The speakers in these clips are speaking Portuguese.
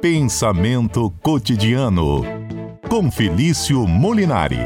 Pensamento cotidiano com Felício Molinari.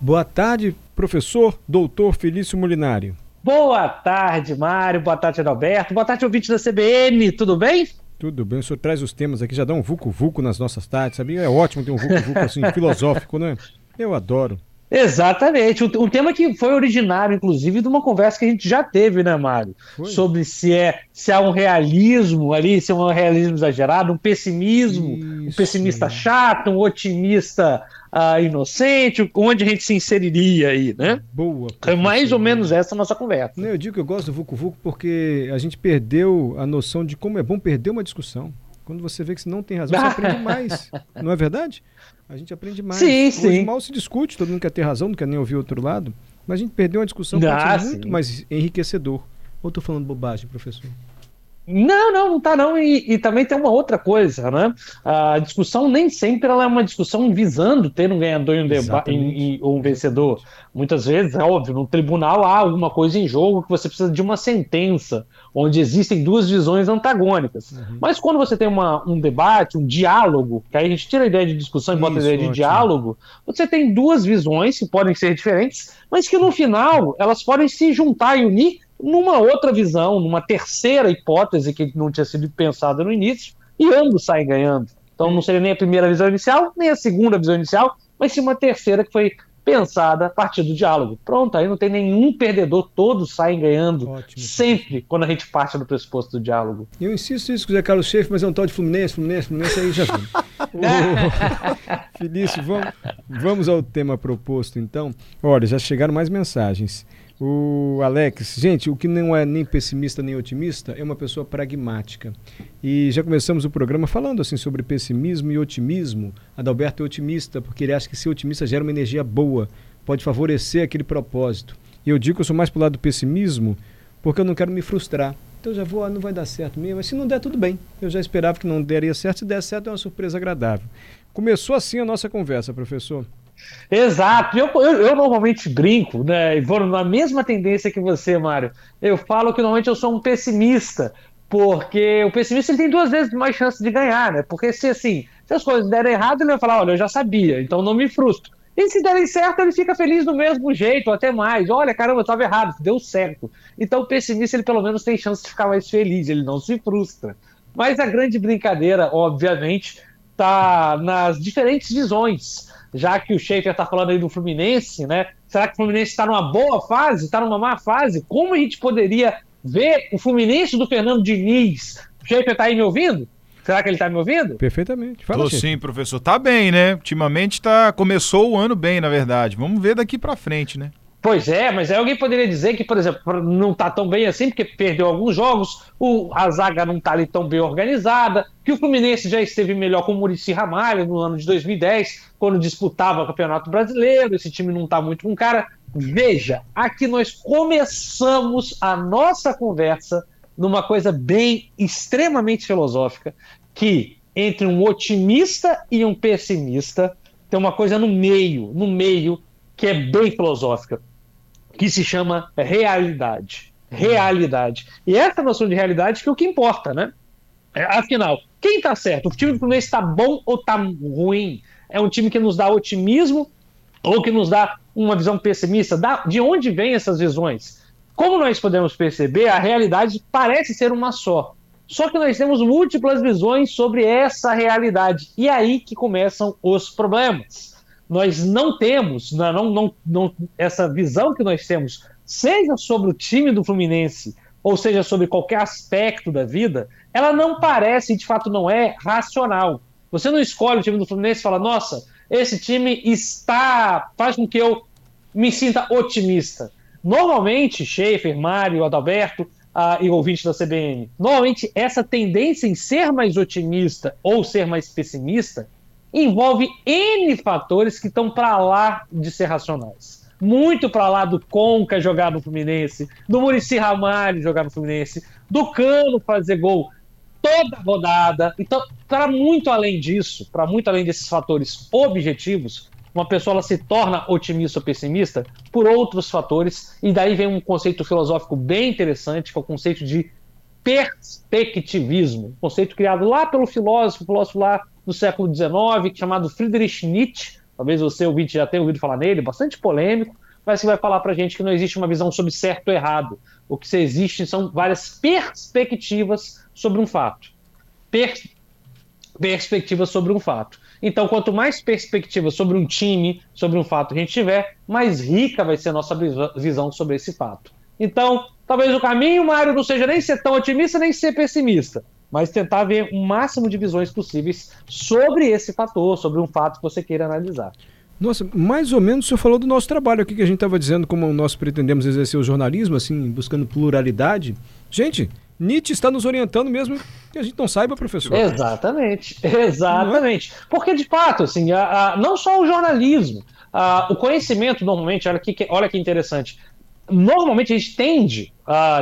Boa tarde, professor doutor Felício Molinari. Boa tarde, Mário. Boa tarde, Adalberto. Boa tarde, ouvinte da CBN. Tudo bem? Tudo bem, o senhor traz os temas aqui, já dá um vucu-vucu nas nossas tardes, sabe? É ótimo ter um vucu-vucu assim, filosófico, né? Eu adoro. Exatamente, um, tema que foi originário, inclusive, de uma conversa que a gente já teve, né, Mário? Foi. Sobre se é se há um realismo ali, se é um realismo exagerado, um pessimismo, Isso. um pessimista chato, um otimista uh, inocente, onde a gente se inseriria aí, né? Boa. É mais ou menos essa a nossa conversa. Eu digo que eu gosto do Vucu Vucu porque a gente perdeu a noção de como é bom perder uma discussão. Quando você vê que você não tem razão, você aprende mais. Não é verdade? A gente aprende mais. Sim, Hoje sim. mal se discute, todo mundo quer ter razão, não quer nem ouvir o outro lado. Mas a gente perdeu uma discussão que ah, muito mais enriquecedor. Ou estou falando bobagem, professor? Não, não, não tá não. E, e, também tem uma outra coisa, né? A discussão nem sempre ela é uma discussão visando ter um ganhador e um, e, e um vencedor. Muitas vezes, é óbvio, no tribunal há alguma coisa em jogo que você precisa de uma sentença, onde existem duas visões antagônicas. Uhum. Mas quando você tem uma, um debate, um diálogo, que aí a gente tira a ideia de discussão e bota a ideia de ótimo. diálogo, você tem duas visões que podem ser diferentes, mas que no final elas podem se juntar e unir numa outra visão, numa terceira hipótese que não tinha sido pensada no início, e ambos saem ganhando. Então não seria nem a primeira visão inicial, nem a segunda visão inicial, mas sim uma terceira que foi pensada a partir do diálogo. Pronto, aí não tem nenhum perdedor, todos saem ganhando, Ótimo. sempre quando a gente parte do pressuposto do diálogo. Eu insisto isso com o Zé Carlos Schaefer, mas é um tal de Fluminense, Fluminense, Fluminense, aí já vi. Felício, vamos, vamos ao tema proposto então. Olha, já chegaram mais mensagens. O Alex, gente, o que não é nem pessimista nem otimista é uma pessoa pragmática. E já começamos o programa falando assim sobre pessimismo e otimismo. Adalberto é otimista porque ele acha que ser otimista gera uma energia boa, pode favorecer aquele propósito. E eu digo que eu sou mais pro lado do pessimismo porque eu não quero me frustrar. Então já vou, ah, não vai dar certo mesmo, mas se não der, tudo bem. Eu já esperava que não daria certo, se der certo é uma surpresa agradável. Começou assim a nossa conversa, professor. Exato. Eu, eu, eu, normalmente brinco, né? E vou na mesma tendência que você, Mário. Eu falo que normalmente eu sou um pessimista, porque o pessimista ele tem duas vezes mais chance de ganhar, né? Porque se assim, se as coisas derem errado, ele vai falar, olha, eu já sabia, então não me frustro. E se derem certo, ele fica feliz do mesmo jeito, até mais. Olha, caramba, eu estava errado, deu certo. Então o pessimista, ele pelo menos tem chance de ficar mais feliz, ele não se frustra. Mas a grande brincadeira, obviamente, está nas diferentes visões já que o Schaefer está falando aí do Fluminense, né? Será que o Fluminense está numa boa fase? Está numa má fase? Como a gente poderia ver o Fluminense do Fernando Diniz? O Schaefer está aí me ouvindo? Será que ele está me ouvindo? Perfeitamente. Fala, Tô sim, professor. Tá bem, né? Ultimamente tá... começou o ano bem, na verdade. Vamos ver daqui para frente, né? Pois é, mas aí alguém poderia dizer que, por exemplo, não está tão bem assim, porque perdeu alguns jogos, o, a zaga não está ali tão bem organizada, que o Fluminense já esteve melhor com o Murici Ramalho no ano de 2010, quando disputava o Campeonato Brasileiro, esse time não está muito com cara. Veja, aqui nós começamos a nossa conversa numa coisa bem extremamente filosófica, que entre um otimista e um pessimista tem uma coisa no meio, no meio que é bem filosófica que se chama realidade. Realidade. E essa noção de realidade que é o que importa, né? É, afinal, quem está certo? O time do Fluminense está bom ou está ruim? É um time que nos dá otimismo ou que nos dá uma visão pessimista? de onde vêm essas visões? Como nós podemos perceber, a realidade parece ser uma só. Só que nós temos múltiplas visões sobre essa realidade. E é aí que começam os problemas nós não temos, não, não, não, essa visão que nós temos, seja sobre o time do Fluminense, ou seja sobre qualquer aspecto da vida, ela não parece, de fato não é, racional. Você não escolhe o time do Fluminense e fala, nossa, esse time está. faz com que eu me sinta otimista. Normalmente, Schaefer, Mário, Adalberto uh, e ouvinte da CBN, normalmente essa tendência em ser mais otimista ou ser mais pessimista envolve N fatores que estão para lá de ser racionais. Muito para lá do Conca jogar no Fluminense, do Murici Ramalho jogar no Fluminense, do Cano fazer gol toda rodada. Então, para muito além disso, para muito além desses fatores objetivos, uma pessoa ela se torna otimista ou pessimista por outros fatores, e daí vem um conceito filosófico bem interessante, que é o conceito de perspectivismo, conceito criado lá pelo filósofo, filósofo lá do século XIX, chamado Friedrich Nietzsche, talvez você ouvinte já tenha ouvido falar nele, bastante polêmico, mas que vai falar para gente que não existe uma visão sobre certo ou errado. O que existe são várias perspectivas sobre um fato. Per perspectivas sobre um fato. Então, quanto mais perspectivas sobre um time, sobre um fato a gente tiver, mais rica vai ser a nossa visão sobre esse fato. Então, talvez o caminho, Mário, não seja nem ser tão otimista nem ser pessimista, mas tentar ver o máximo de visões possíveis sobre esse fator, sobre um fato que você queira analisar. Nossa, mais ou menos o senhor falou do nosso trabalho aqui, que a gente estava dizendo como nós pretendemos exercer o jornalismo, assim, buscando pluralidade. Gente, Nietzsche está nos orientando mesmo que a gente não saiba, professor. Exatamente, exatamente. Porque, de fato, assim, a, a, não só o jornalismo, a, o conhecimento, normalmente, olha que, olha que interessante, normalmente a gente tende,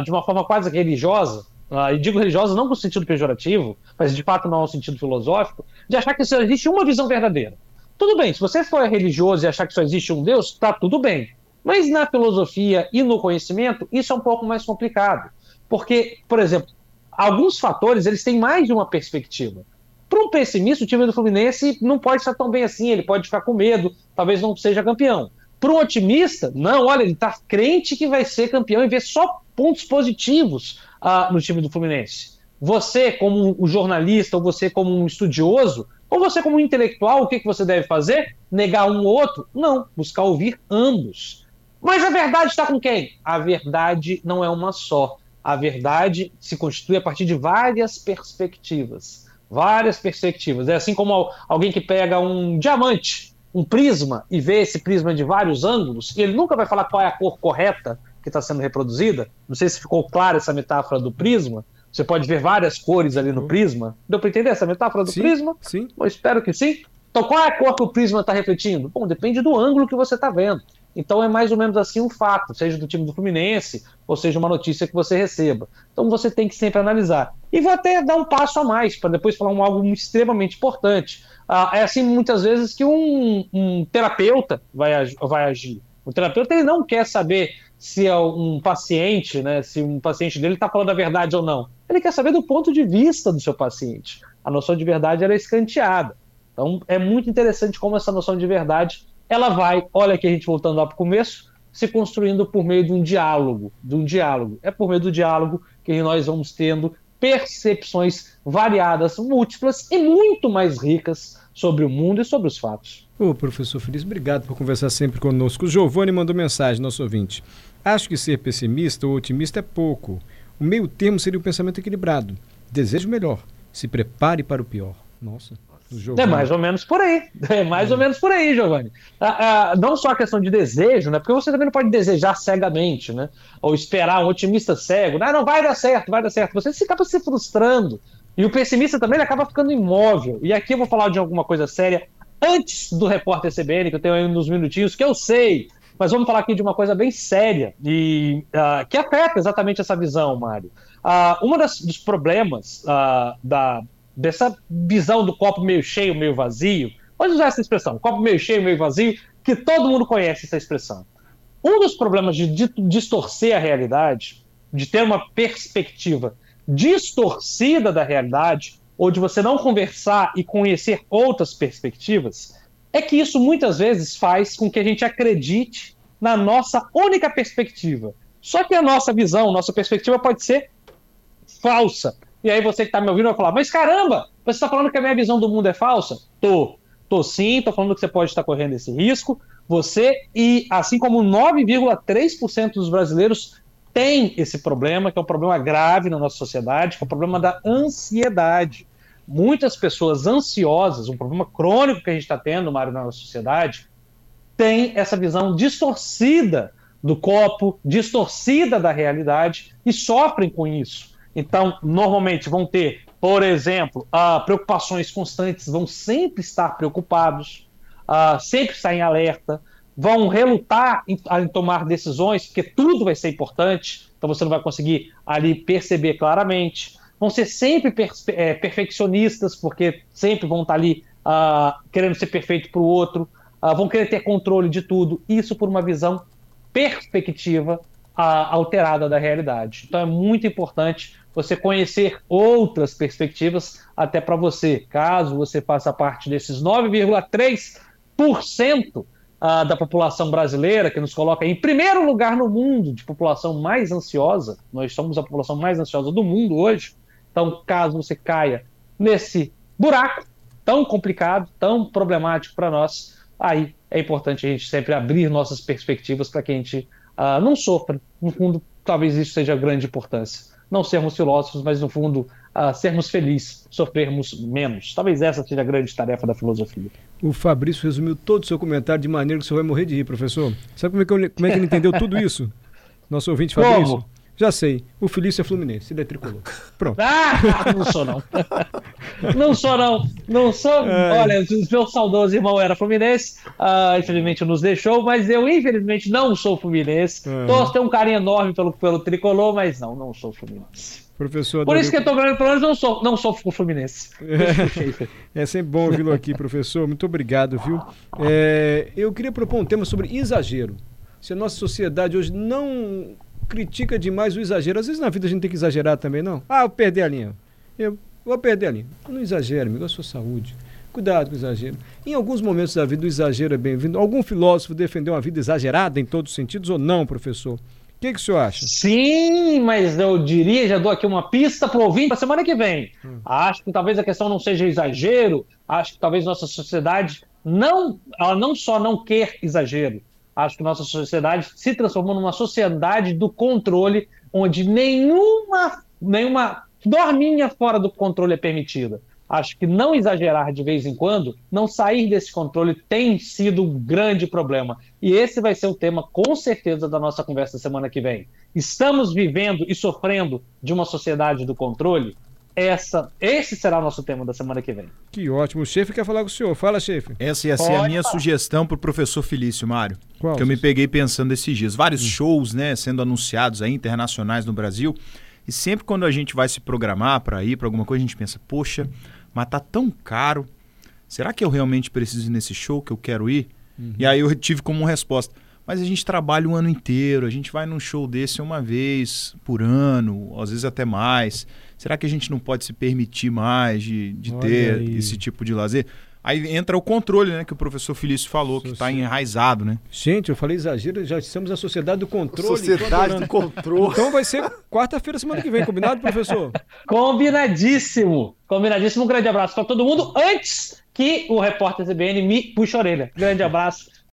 de uma forma quase religiosa, e digo religiosa não no sentido pejorativo, mas de fato não no sentido filosófico, de achar que só existe uma visão verdadeira. Tudo bem, se você for religioso e achar que só existe um Deus, tá tudo bem. Mas na filosofia e no conhecimento, isso é um pouco mais complicado. Porque, por exemplo, alguns fatores eles têm mais de uma perspectiva. Para um pessimista, o time do Fluminense não pode estar tão bem assim, ele pode ficar com medo, talvez não seja campeão. Para um otimista, não, olha, ele está crente que vai ser campeão e vê só pontos positivos uh, no time do Fluminense. Você, como um jornalista, ou você, como um estudioso, ou você, como um intelectual, o que, que você deve fazer? Negar um ou outro? Não, buscar ouvir ambos. Mas a verdade está com quem? A verdade não é uma só. A verdade se constitui a partir de várias perspectivas. Várias perspectivas. É assim como alguém que pega um diamante, um prisma, e vê esse prisma de vários ângulos, e ele nunca vai falar qual é a cor correta que está sendo reproduzida. Não sei se ficou clara essa metáfora do prisma, você pode ver várias cores ali no uhum. prisma. Deu para entender essa metáfora do sim, prisma? Sim. Bom, espero que sim. Então, qual é a cor que o prisma está refletindo? Bom, depende do ângulo que você está vendo. Então, é mais ou menos assim um fato, seja do time do Fluminense, ou seja uma notícia que você receba. Então, você tem que sempre analisar. E vou até dar um passo a mais, para depois falar um algo extremamente importante. Ah, é assim, muitas vezes, que um, um terapeuta vai, vai agir. O terapeuta ele não quer saber se é um paciente, né, se um paciente dele está falando a verdade ou não. Ele quer saber do ponto de vista do seu paciente. A noção de verdade é escanteada. Então é muito interessante como essa noção de verdade ela vai, olha aqui a gente voltando lá para o começo, se construindo por meio de um diálogo, de um diálogo. É por meio do diálogo que nós vamos tendo percepções variadas, múltiplas e muito mais ricas sobre o mundo e sobre os fatos. Ô, professor Feliz, obrigado por conversar sempre conosco. Giovanni mandou mensagem, nosso ouvinte. Acho que ser pessimista ou otimista é pouco. O meio termo seria o pensamento equilibrado. Desejo melhor. Se prepare para o pior. Nossa. É mais ou menos por aí. É mais ou menos por aí, Giovanni. Ah, ah, não só a questão de desejo, né? Porque você também não pode desejar cegamente, né? Ou esperar um otimista cego. Não, não vai dar certo, vai dar certo. Você acaba se frustrando. E o pessimista também acaba ficando imóvel. E aqui eu vou falar de alguma coisa séria antes do repórter CBN, que eu tenho aí uns minutinhos, que eu sei mas vamos falar aqui de uma coisa bem séria e uh, que afeta exatamente essa visão, Mário. Uh, um dos problemas uh, da, dessa visão do copo meio cheio, meio vazio, pode usar essa expressão, copo meio cheio, meio vazio, que todo mundo conhece essa expressão. Um dos problemas de distorcer a realidade, de ter uma perspectiva distorcida da realidade, ou de você não conversar e conhecer outras perspectivas, é que isso muitas vezes faz com que a gente acredite na nossa única perspectiva. Só que a nossa visão, nossa perspectiva pode ser falsa. E aí você que está me ouvindo vai falar, mas caramba, você está falando que a minha visão do mundo é falsa? Tô. Tô sim, tô falando que você pode estar correndo esse risco. Você, e assim como 9,3% dos brasileiros tem esse problema, que é um problema grave na nossa sociedade, que é o problema da ansiedade muitas pessoas ansiosas, um problema crônico que a gente está tendo, Mário, na nossa sociedade, tem essa visão distorcida do copo, distorcida da realidade e sofrem com isso. Então, normalmente vão ter, por exemplo, uh, preocupações constantes, vão sempre estar preocupados, uh, sempre estar em alerta, vão relutar em, em, tomar decisões, porque tudo vai ser importante, então você não vai conseguir ali perceber claramente vão ser sempre é, perfeccionistas, porque sempre vão estar ali uh, querendo ser perfeito para o outro. uh, vão querer ter controle de tudo. Isso por uma visão perspectiva uh, alterada da realidade. Então é muito importante você conhecer outras perspectivas, até para você, caso você faça parte desses 9,3% uh, da população brasileira, que nos coloca em primeiro lugar no mundo de população mais ansiosa. Nós somos a população mais ansiosa do mundo hoje. Então, caso você caia nesse buraco tão complicado, tão problemático para nós, aí é importante a gente sempre abrir nossas perspectivas para que a gente uh, não sofra. No fundo, talvez isso seja a grande importância. Não sermos filósofos, mas no fundo uh, sermos felizes, sofrermos menos. Talvez essa seja a grande tarefa da filosofia. O Fabrício resumiu todo o seu comentário de maneira que você vai morrer de rir, professor. Sabe como é que, eu, como é que ele entendeu tudo isso? Nosso ouvinte Fabrício? Como? Já sei. O Felício é Fluminense. Ele é tricolor. Pronto. Ah, não sou não. não sou não. Não sou. É. Olha, o meu saudoso irmão era Fluminense. Uh, infelizmente nos deixou, mas eu infelizmente não sou Fluminense. Torço, tenho um carinho enorme pelo, pelo tricolor, mas não, não sou Fluminense. Professor Por isso que eu estou ganhando, pelo menos não sou, não sou Fluminense. É, é sempre bom ouvi-lo aqui, professor. Muito obrigado, viu? É, eu queria propor um tema sobre exagero. Se a nossa sociedade hoje não critica demais o exagero. Às vezes na vida a gente tem que exagerar também, não? Ah, eu perdi a linha. Eu vou perder a linha. Não exagere, amigo, é a sua saúde. Cuidado com o exagero. Em alguns momentos da vida, o exagero é bem-vindo. Algum filósofo defendeu uma vida exagerada em todos os sentidos ou não, professor? O que, que o senhor acha? Sim, mas eu diria, já dou aqui uma pista para o ouvinte para semana que vem. Hum. Acho que talvez a questão não seja exagero, acho que talvez nossa sociedade não, ela não só não quer exagero, Acho que nossa sociedade se transformou numa sociedade do controle, onde nenhuma, nenhuma dorminha fora do controle é permitida. Acho que não exagerar de vez em quando, não sair desse controle, tem sido um grande problema. E esse vai ser o tema, com certeza, da nossa conversa semana que vem. Estamos vivendo e sofrendo de uma sociedade do controle? Essa, esse será o nosso tema da semana que vem. Que ótimo. O chefe quer falar com o senhor. Fala, chefe. Essa ia ser a minha falar. sugestão para o professor Felício, Mário. Qual? Que eu me peguei pensando esses dias. Vários hum. shows, né, sendo anunciados aí, internacionais no Brasil. E sempre quando a gente vai se programar para ir para alguma coisa, a gente pensa, poxa, mas tá tão caro. Será que eu realmente preciso ir nesse show que eu quero ir? Uhum. E aí eu tive como resposta, mas a gente trabalha o ano inteiro, a gente vai num show desse uma vez por ano, às vezes até mais. Será que a gente não pode se permitir mais de, de ter aí. esse tipo de lazer? Aí entra o controle, né? Que o professor Felício falou, que está enraizado, né? Gente, eu falei exagero, já estamos na sociedade do controle. Sociedade do controle. Então vai ser quarta-feira, semana que vem, combinado, professor? Combinadíssimo. Combinadíssimo. Um grande abraço para todo mundo. Antes que o repórter CBN me puxe a orelha. Grande abraço